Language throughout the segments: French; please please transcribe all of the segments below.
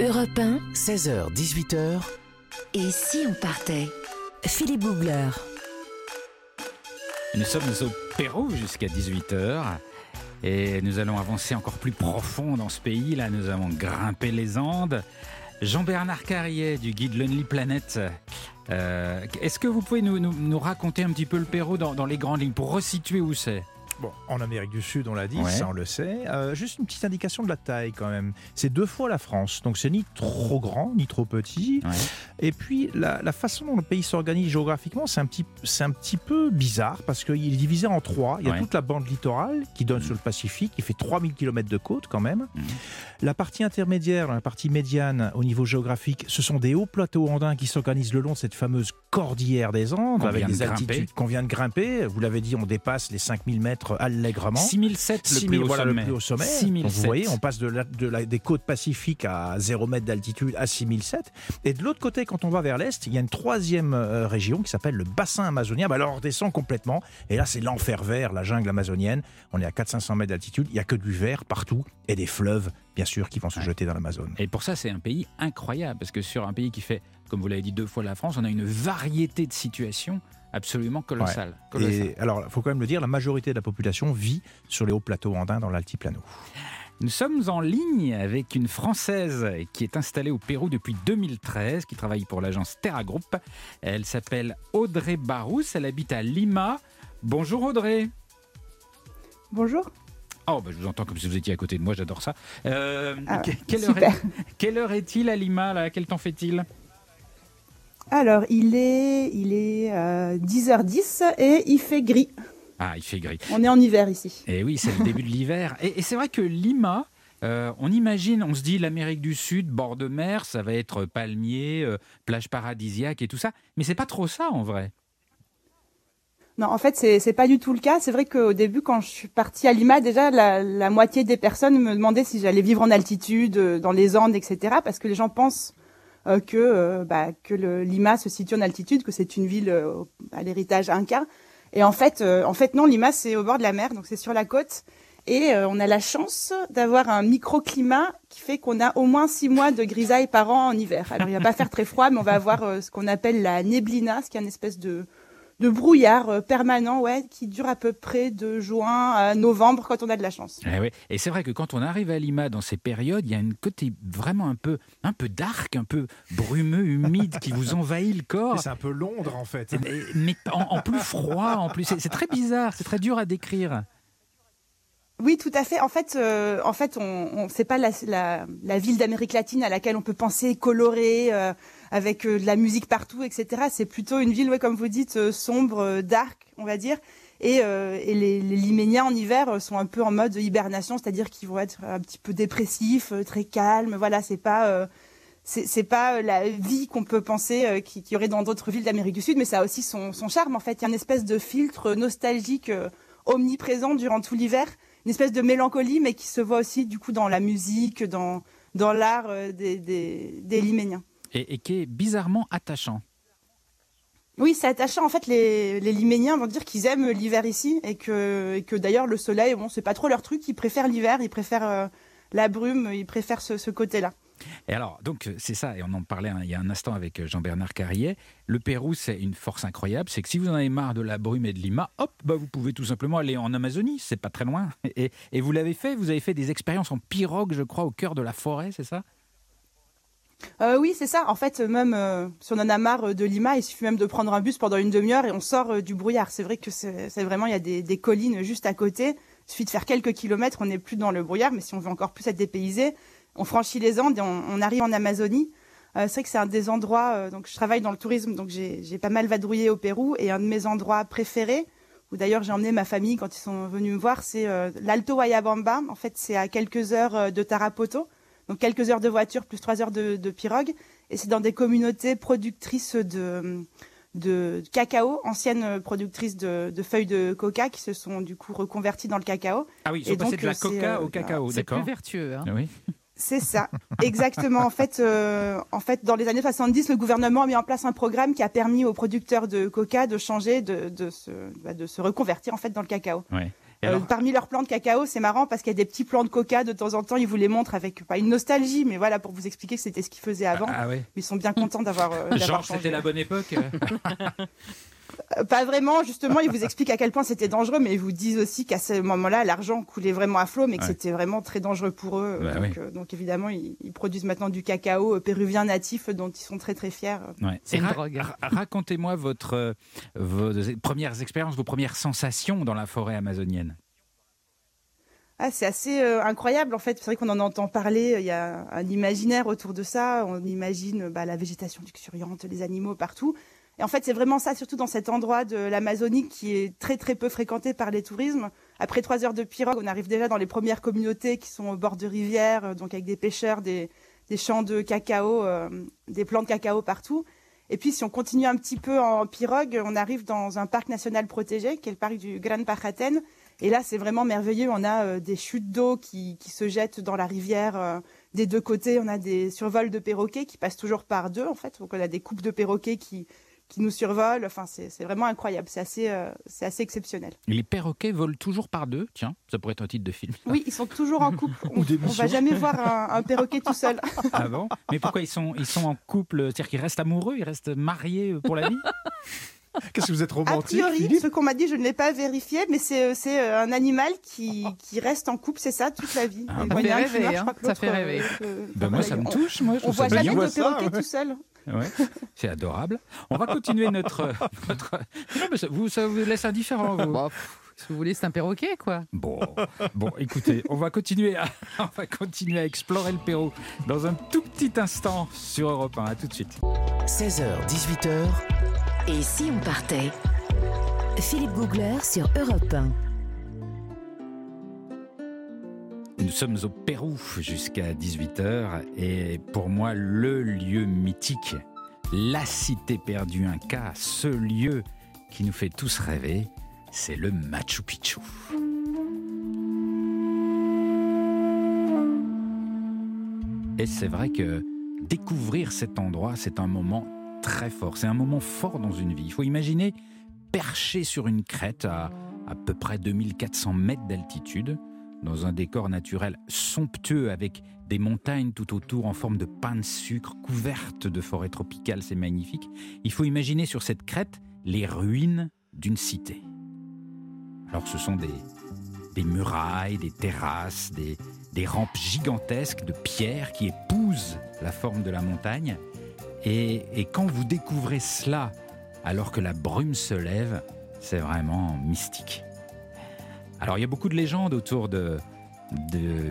Europe 1, 16h, 18h, et si on partait? Philippe Googler. Nous sommes au Pérou jusqu'à 18h. Et nous allons avancer encore plus profond dans ce pays. Là, nous avons grimpé les Andes. Jean-Bernard Carrier du guide Lonely Planet. Euh, Est-ce que vous pouvez nous, nous- nous raconter un petit peu le Pérou dans, dans les grandes lignes pour resituer où c'est? Bon, en Amérique du Sud, on l'a dit, Ouais. ça on le sait. Euh, juste une petite indication de la taille quand même. C'est deux fois la France, donc c'est ni trop grand ni trop petit. Ouais. Et puis la, la façon dont le pays s'organise géographiquement, c'est un petit, c'est un petit peu bizarre parce qu'il est divisé en trois. Il y a Ouais. toute la bande littorale qui donne sur le Pacifique, qui fait 3000 km de côte quand même. Mhm. La partie intermédiaire, la partie médiane au niveau géographique, ce sont des hauts plateaux andins qui s'organisent le long de cette fameuse cordillère des Andes avec de des altitudes qu'on vient de grimper. Vous l'avez dit, on dépasse les 5000 mètres allègrement. 6007 le 6000, plus haut voilà, sommet. le plus haut sommet. 6007. Donc vous voyez, on passe de la- de la- des côtes pacifiques à 0 mètre d'altitude à 6007. Et de l'autre côté, quand on va vers l'est, il y a une troisième euh, région qui s'appelle le bassin amazonien. Bah, alors on redescend complètement. Et là, c'est l'enfer vert, la jungle amazonienne. On est à 400-500 mètres d'altitude. Il n'y a que du vert partout et des fleuves, bien sûr, qui vont se Ouais. jeter dans l'Amazone. Et pour ça, c'est un pays incroyable, parce que sur un pays qui fait, comme vous l'avez dit deux fois la France, on a une variété de situations absolument. Et alors, il faut quand même le dire, la majorité de la population vit sur les hauts plateaux andins dans l'altiplano. Nous sommes en ligne avec une Française qui est installée au Pérou depuis 2013, qui travaille pour l'agence Terra Group. Elle s'appelle Audrey Barousse, elle habite à Lima. Bonjour Audrey. Bonjour. Oh, bah, je vous entends comme si vous étiez à côté de moi, j'adore ça. Euh, Ah, que- quelle, heure super. est, quelle heure est-il à Lima là? Quel temps fait-il? Alors, il est, il est euh, 10h10 et il fait gris. Ah, il fait gris. On est en hiver ici. Et oui, c'est le début de l'hiver. Et, et c'est vrai que Lima, euh, on imagine, on se dit l'Amérique du Sud, bord de mer, ça va être palmier, euh, plage paradisiaque et tout ça. Mais c'est pas trop ça en vrai. Non, en fait, c'est pas du tout le cas. C'est vrai qu'au début, quand je suis partie à Lima, déjà, la, la moitié des personnes me demandaient si j'allais vivre en altitude, euh, dans les Andes, etc. Parce que les gens pensent euh, que, euh, bah, que le Lima se situe en altitude, que c'est une ville euh, à l'héritage inca. Et en fait, en fait, non, Lima, c'est au bord de la mer, donc c'est sur la côte. Et on a la chance d'avoir un microclimat qui fait qu'on a au moins six mois de grisaille par an en hiver. Alors, il va pas faire très froid, mais on va avoir ce qu'on appelle la neblina, ce qui est une espèce de, de brouillard euh, permanent, ouais, qui dure à peu près de juin à novembre quand on a de la chance. Eh. Et c'est vrai que quand on arrive à Lima dans ces périodes, il y a un côté vraiment un peu, un peu dark, un peu brumeux, humide qui vous envahit le corps. C'est un peu Londres en fait. Mais, mais en, en plus froid, en plus. C'est très bizarre, c'est très dur à décrire. Oui, tout à fait. En fait, euh, en fait, on, on c'est pas la, la, la ville d'Amérique latine à laquelle on peut penser colorée, euh, avec euh, de la musique partout, etc. C'est plutôt une ville, ouais, comme vous dites, euh, sombre, euh, dark, on va dire. Et, et les, les Liméniens en hiver sont un peu en mode hibernation, c'est-à-dire qu'ils vont être un petit peu dépressifs, très calmes. Voilà, c'est pas c'est pas la vie qu'on peut penser euh, qui, qui y aurait dans d'autres villes d'Amérique du Sud, mais ça a aussi son, son charme. En fait, il y a une espèce de filtre nostalgique omniprésent durant tout l'hiver, une espèce de mélancolie, mais qui se voit aussi du coup dans la musique, dans dans l'art euh, des, des, des Liméniens. Et, et qui est bizarrement attachant. Oui, c'est attachant. En fait, les, les Liméniens vont dire qu'ils aiment l'hiver ici et que, et que d'ailleurs le soleil, bon, c'est pas trop leur truc. Ils préfèrent l'hiver, ils préfèrent euh, la brume, ils préfèrent ce, ce côté-là. Et alors, donc, c'est ça, et on en parlait hein, il y a un instant avec euh, Jean-Bernard Carrier. Le Pérou, c'est une force incroyable. C'est que si vous en avez marre de la brume et de Lima, hop, bah, vous pouvez tout simplement aller en Amazonie. C'est pas très loin. Et, vous l'avez fait, vous avez fait des expériences en pirogue, je crois, au cœur de la forêt, c'est ça? Euh, oui, c'est ça. En fait, même euh, si on en a marre euh, de Lima, il suffit même de prendre un bus pendant une demi-heure et on sort euh, du brouillard. C'est vrai que c'est vraiment, il y a des, des collines juste à côté. Il suffit de faire quelques kilomètres, on n'est plus dans le brouillard, mais si on veut encore plus être dépaysé, on franchit les Andes et on, on arrive en Amazonie. Euh, c'est vrai que c'est un des endroits, euh, donc je travaille dans le tourisme, donc j'ai pas mal vadrouillé au Pérou et un de mes endroits préférés, où d'ailleurs j'ai emmené ma famille quand ils sont venus me voir, c'est euh, l'Alto Guayabamba. En fait, c'est à quelques heures euh, de Tarapoto. Donc quelques heures de voiture plus trois heures de, de pirogue. Et c'est dans des communautés productrices de, de cacao, anciennes productrices de, de feuilles de coca qui se sont du coup reconverties dans le cacao. Ah oui, ils Et sont passés donc, de la c'est, coca euh, au cacao, C'est d'accord plus vertueux. hein. Oui. C'est ça, exactement. en fait, euh, en fait, dans les années 70, le gouvernement a mis en place un programme qui a permis aux producteurs de coca de changer, de, de, se, bah, de se reconvertir en fait dans le cacao. Ouais. Euh, parmi leurs plants de cacao, c'est marrant parce qu'il y a des petits plants de coca de temps en temps. Ils vous les montrent avec pas une nostalgie, mais voilà pour vous expliquer que c'était ce qu'ils faisaient avant. Ah ouais. Ils sont bien contents d'avoir. euh, Genre, c'était la bonne époque. Euh, Pas vraiment, justement, ils vous expliquent à quel point c'était dangereux, mais ils vous disent aussi qu'à ce moment-là, l'argent coulait vraiment à flot, mais que Ouais. c'était vraiment très dangereux pour eux. Bah donc, oui. euh, donc évidemment, ils, ils produisent maintenant du cacao euh, péruvien natif, dont ils sont très très fiers. Ouais. C'est Et une ra- drogue. ra- Racontez-moi votre, euh, vos premières expériences, vos premières sensations dans la forêt amazonienne. Ah, c'est assez euh, incroyable en fait. C'est vrai qu'on en entend parler. Il y a un imaginaire autour de ça. On imagine bah, la végétation luxuriante, les animaux partout. Et en fait, c'est vraiment ça, surtout dans cet endroit de l'Amazonie qui est très très peu fréquenté par les tourismes. Après trois heures de pirogue, on arrive déjà dans les premières communautés qui sont au bord de rivières, euh, donc avec des pêcheurs, des, champs de cacao, euh, des plants de cacao partout. Et puis, si on continue un petit peu en pirogue, on arrive dans un parc national protégé, qui est le parc du Gran Pajaten. Et là, c'est vraiment merveilleux. On a euh, des chutes d'eau qui, se jettent dans la rivière des deux côtés. On a des survols de perroquets qui passent toujours par deux, en fait. Donc, on a des coupes de perroquets qui, qui nous survolent. Enfin, c'est vraiment incroyable. C'est assez, euh, c'est assez exceptionnel. Les perroquets volent toujours par deux. Tiens, ça pourrait être un titre de film. Oui, ils sont toujours en couple. On, d'émission. va jamais voir un, un perroquet tout seul. Ah bon? Mais pourquoi ils sont, ils sont en couple? C'est-à-dire qu'ils restent amoureux, ils restent mariés pour la vie? Qu'est-ce que vous êtes A romantique, priori, Philippe? ce qu'on m'a dit, je ne l'ai pas vérifié, mais c'est c'est, euh, un animal qui, qui reste en couple, c'est ça, toute la vie. Ah a Ça fait meurt, rêver, hein. Ça fait rêver. euh, euh, Ben moi, ça me touche. Moi, je On voit jamais de perroquet ouais. tout seul. Ouais, c'est adorable. On va continuer notre. notre... Non, mais ça, vous, ça vous laisse indifférent, vous. Bon, pff, si vous voulez, c'est un perroquet, quoi. Bon, bon, écoutez, on va continuer à, on va continuer à explorer le Pérou dans un tout petit instant sur Europe 1. À tout de suite. 16h, 18h. Et si on partait? Philippe Googler sur Europe 1. Nous sommes au Pérou jusqu'à 18h et pour moi le lieu mythique, la cité perdue Inca, ce lieu qui nous fait tous rêver, c'est le Machu Picchu. Et c'est vrai que découvrir cet endroit, c'est un moment très fort, c'est un moment fort dans une vie. Il faut imaginer perché sur une crête à à peu près 2400 mètres d'altitude, dans un décor naturel somptueux avec des montagnes tout autour en forme de pain de sucre couvertes de forêts tropicales, c'est magnifique. Il faut imaginer sur cette crête les ruines d'une cité. Alors ce sont des, des murailles, des terrasses, des, des rampes gigantesques de pierre qui épousent la forme de la montagne. Et, et quand vous découvrez cela alors que la brume se lève, c'est vraiment mystique. Alors il y a beaucoup de légendes autour de,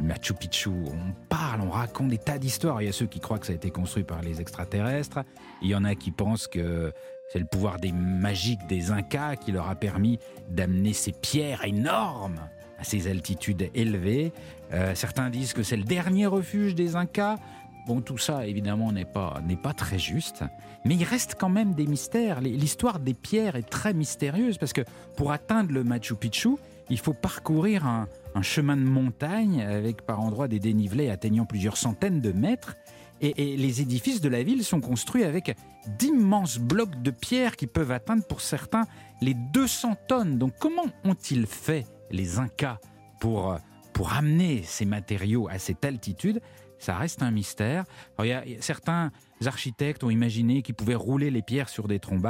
Machu Picchu. On parle, on raconte des tas d'histoires. Il y a ceux qui croient que ça a été construit par les extraterrestres. Il y en a qui pensent que c'est le pouvoir des magiques des Incas qui leur a permis d'amener ces pierres énormes à ces altitudes élevées. Euh, certains disent que c'est le dernier refuge des Incas. Bon, tout ça, évidemment, n'est pas, n'est pas très juste. Mais il reste quand même des mystères. L'histoire des pierres est très mystérieuse parce que pour atteindre le Machu Picchu, il faut parcourir un, chemin de montagne avec par endroits des dénivelés atteignant plusieurs centaines de mètres. Et, et les édifices de la ville sont construits avec d'immenses blocs de pierre qui peuvent atteindre pour certains les 200 tonnes. Donc comment ont-ils fait les Incas pour, euh, pour amener ces matériaux à cette altitude? Ça reste un mystère. Il y a- certains architectes ont imaginé qu'ils pouvaient rouler les pierres sur des troncs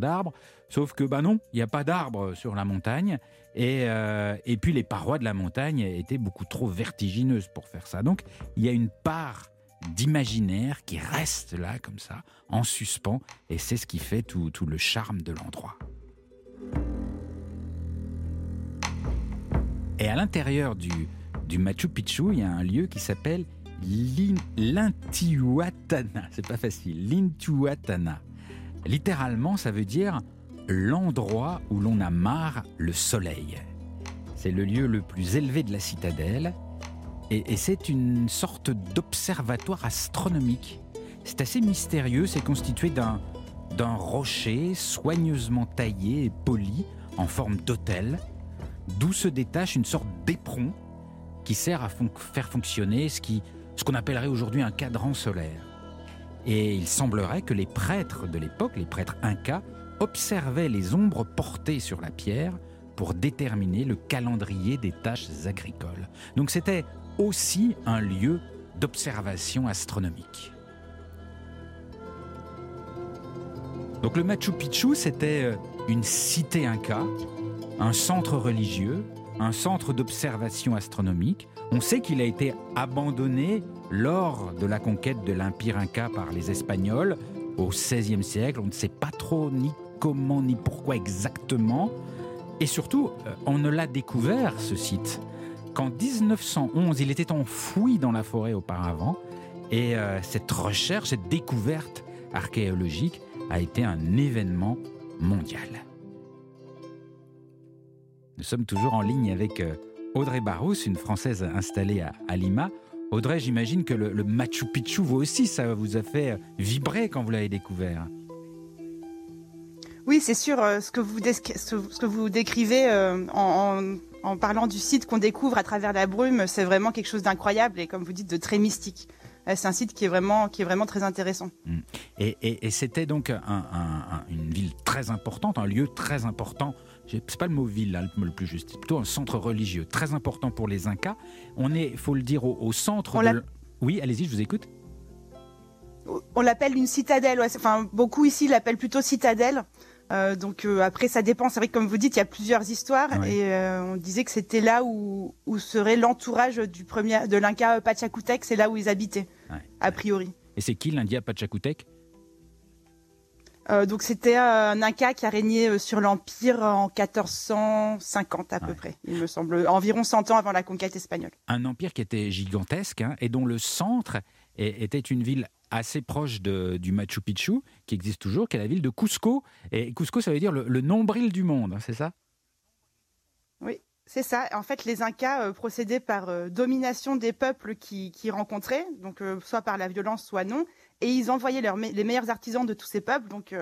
d'arbres, sauf que bah non, il n'y a pas d'arbres sur la montagne. Et, euh, et puis les parois de la montagne étaient beaucoup trop vertigineuses pour faire ça. Donc il y a une part d'imaginaire qui reste là comme ça, en suspens, et c'est ce qui fait tout, tout le charme de l'endroit. Et à l'intérieur du, du Machu Picchu, il y a un lieu qui s'appelle l'Intihuatana. C'est pas facile. L'Intihuatana. Littéralement, ça veut dire l'endroit où l'on amarre le soleil. C'est le lieu le plus élevé de la citadelle et, c'est une sorte d'observatoire astronomique. C'est assez mystérieux, c'est constitué d'un rocher soigneusement taillé et poli en forme d'autel, d'où se détache une sorte d'éperon qui sert à faire fonctionner ce qui ce qu'on appellerait aujourd'hui un cadran solaire. Et il semblerait que les prêtres de l'époque, les prêtres incas, observaient les ombres portées sur la pierre pour déterminer le calendrier des tâches agricoles. Donc c'était aussi un lieu d'observation astronomique. Donc le Machu Picchu, c'était euh, une cité inca, un centre religieux, un centre d'observation astronomique. On sait qu'il a été abandonné lors de la conquête de l'Empire inca par les Espagnols au XVIe siècle. On ne sait pas trop ni comment ni pourquoi exactement. Et surtout, euh, on ne l'a découvert, ce site, qu'en 1911. Il était enfoui dans la forêt auparavant. Et euh, cette recherche, cette découverte archéologique a été un événement mondial. Nous sommes toujours en ligne avec euh, Audrey Barous, une Française installée à, Lima. Audrey, j'imagine que le, Machu Picchu, vous aussi, ça vous a fait vibrer quand vous l'avez découvert. Oui, c'est sûr. Euh, ce, que vous ce que vous décrivez euh, en, en, parlant du site qu'on découvre à travers la brume, c'est vraiment quelque chose d'incroyable et, comme vous dites, de très mystique. Euh, c'est un site qui est vraiment, qui est vraiment très intéressant. Mm. Et, et, et c'était donc un, un, une ville très importante, un lieu très important. C'est pas le mot ville là, le plus juste, c'est plutôt un centre religieux très important pour les Incas. On est, faut le dire, au, au centre. de... Oui, allez-y, je vous écoute. On l'appelle une citadelle. Ouais. Enfin, beaucoup ici l'appellent plutôt citadelle. Euh, donc euh, après, ça dépend. C'est vrai que comme vous dites, il y a plusieurs histoires et euh, on disait que c'était là où, où serait l'entourage du premier de l'Inca Pachacutec. C'est là où ils habitaient, a priori. Et c'est qui l'India Pachacutec donc c'était un Inca qui a régné sur l'Empire en 1450 à peu près, il me semble, environ 100 ans avant la conquête espagnole. Un empire qui était gigantesque hein, et dont le centre était une ville assez proche de, du Machu Picchu, qui existe toujours, qui est la ville de Cusco. Et Cusco, ça veut dire le, nombril du monde, hein, c'est ça? Oui, c'est ça. En fait, les Incas euh, procédaient par euh, domination des peuples qui, rencontraient, donc euh, soit par la violence, soit non, et ils envoyaient les meilleurs artisans de tous ces peuples, donc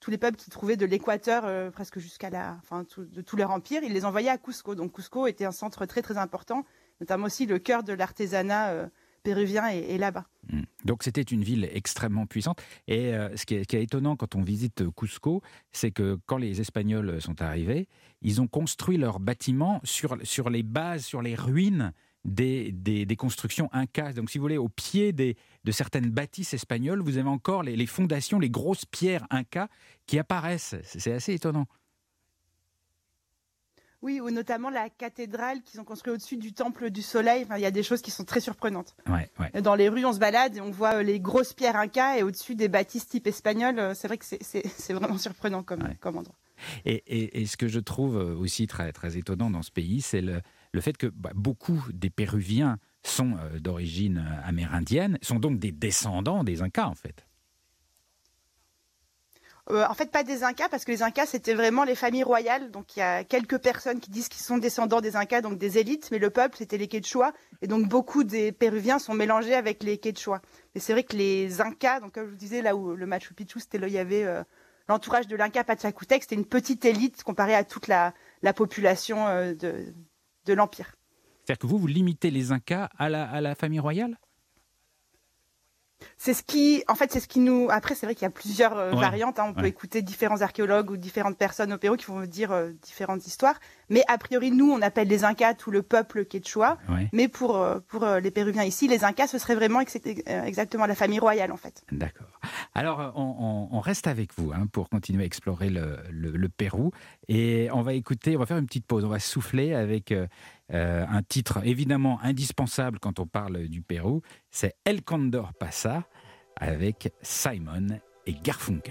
tous les peuples qui trouvaient de l'Équateur presque jusqu'à la, fin de tout leur empire, ils les envoyaient à Cusco. Donc Cusco était un centre très très important, notamment aussi le cœur de l'artisanat péruvien est, là-bas. Hmm. Donc c'était une ville extrêmement puissante. Et euh, ce, qui est, étonnant quand on visite Cusco, c'est que quand les Espagnols sont arrivés, ils ont construit leurs bâtiments sur les bases, sur les ruines des, des, constructions incas. Donc, si vous voulez, au pied des, de certaines bâtisses espagnoles, vous avez encore les, les fondations, les grosses pierres incas qui apparaissent. C'est assez étonnant. Oui, ou notamment la cathédrale qu'ils ont construite au-dessus du temple du soleil. il y a des choses qui sont très surprenantes. Dans les rues, on se balade et on voit euh, les grosses pierres incas et au-dessus des bâtisses type espagnol. Euh, c'est vrai que c'est vraiment surprenant comme, endroit. Et, ce que je trouve euh, aussi très, très étonnant dans ce pays, c'est le, fait que bah, beaucoup des Péruviens sont d'origine amérindienne, sont donc des descendants des Incas en fait. Euh, en fait, pas des Incas, parce que les Incas, c'était vraiment les familles royales. Donc, il y a quelques personnes qui disent qu'ils sont descendants des Incas, donc des élites, mais le peuple, c'était les Quechua. Et donc, beaucoup des Péruviens sont mélangés avec les Quechua. Et c'est vrai que les Incas, donc comme je vous disais, là où le Machu Picchu, c'était là, il y avait euh, l'entourage de l'Inca Pachacutec, c'était une petite élite comparée à toute la, population euh, de, l'Empire. C'est-à-dire que vous, vous limitez les Incas à la famille royale? C'est ce qui, en fait, c'est ce qui nous. Après, c'est vrai qu'il y a plusieurs euh, variantes. Hein. On peut écouter différents archéologues ou différentes personnes au Pérou qui vont dire euh, différentes histoires. Mais a priori, nous, on appelle les Incas tout le peuple quechua. Mais pour euh, pour les Péruviens ici, les Incas, ce serait vraiment exactement la famille royale, en fait. D'accord. Alors, on, reste avec vous hein, pour continuer à explorer le, le, Pérou et on va écouter. On va faire une petite pause. On va souffler avec. Un titre évidemment indispensable quand on parle du Pérou, c'est El Condor Pasa avec Simon et Garfunkel.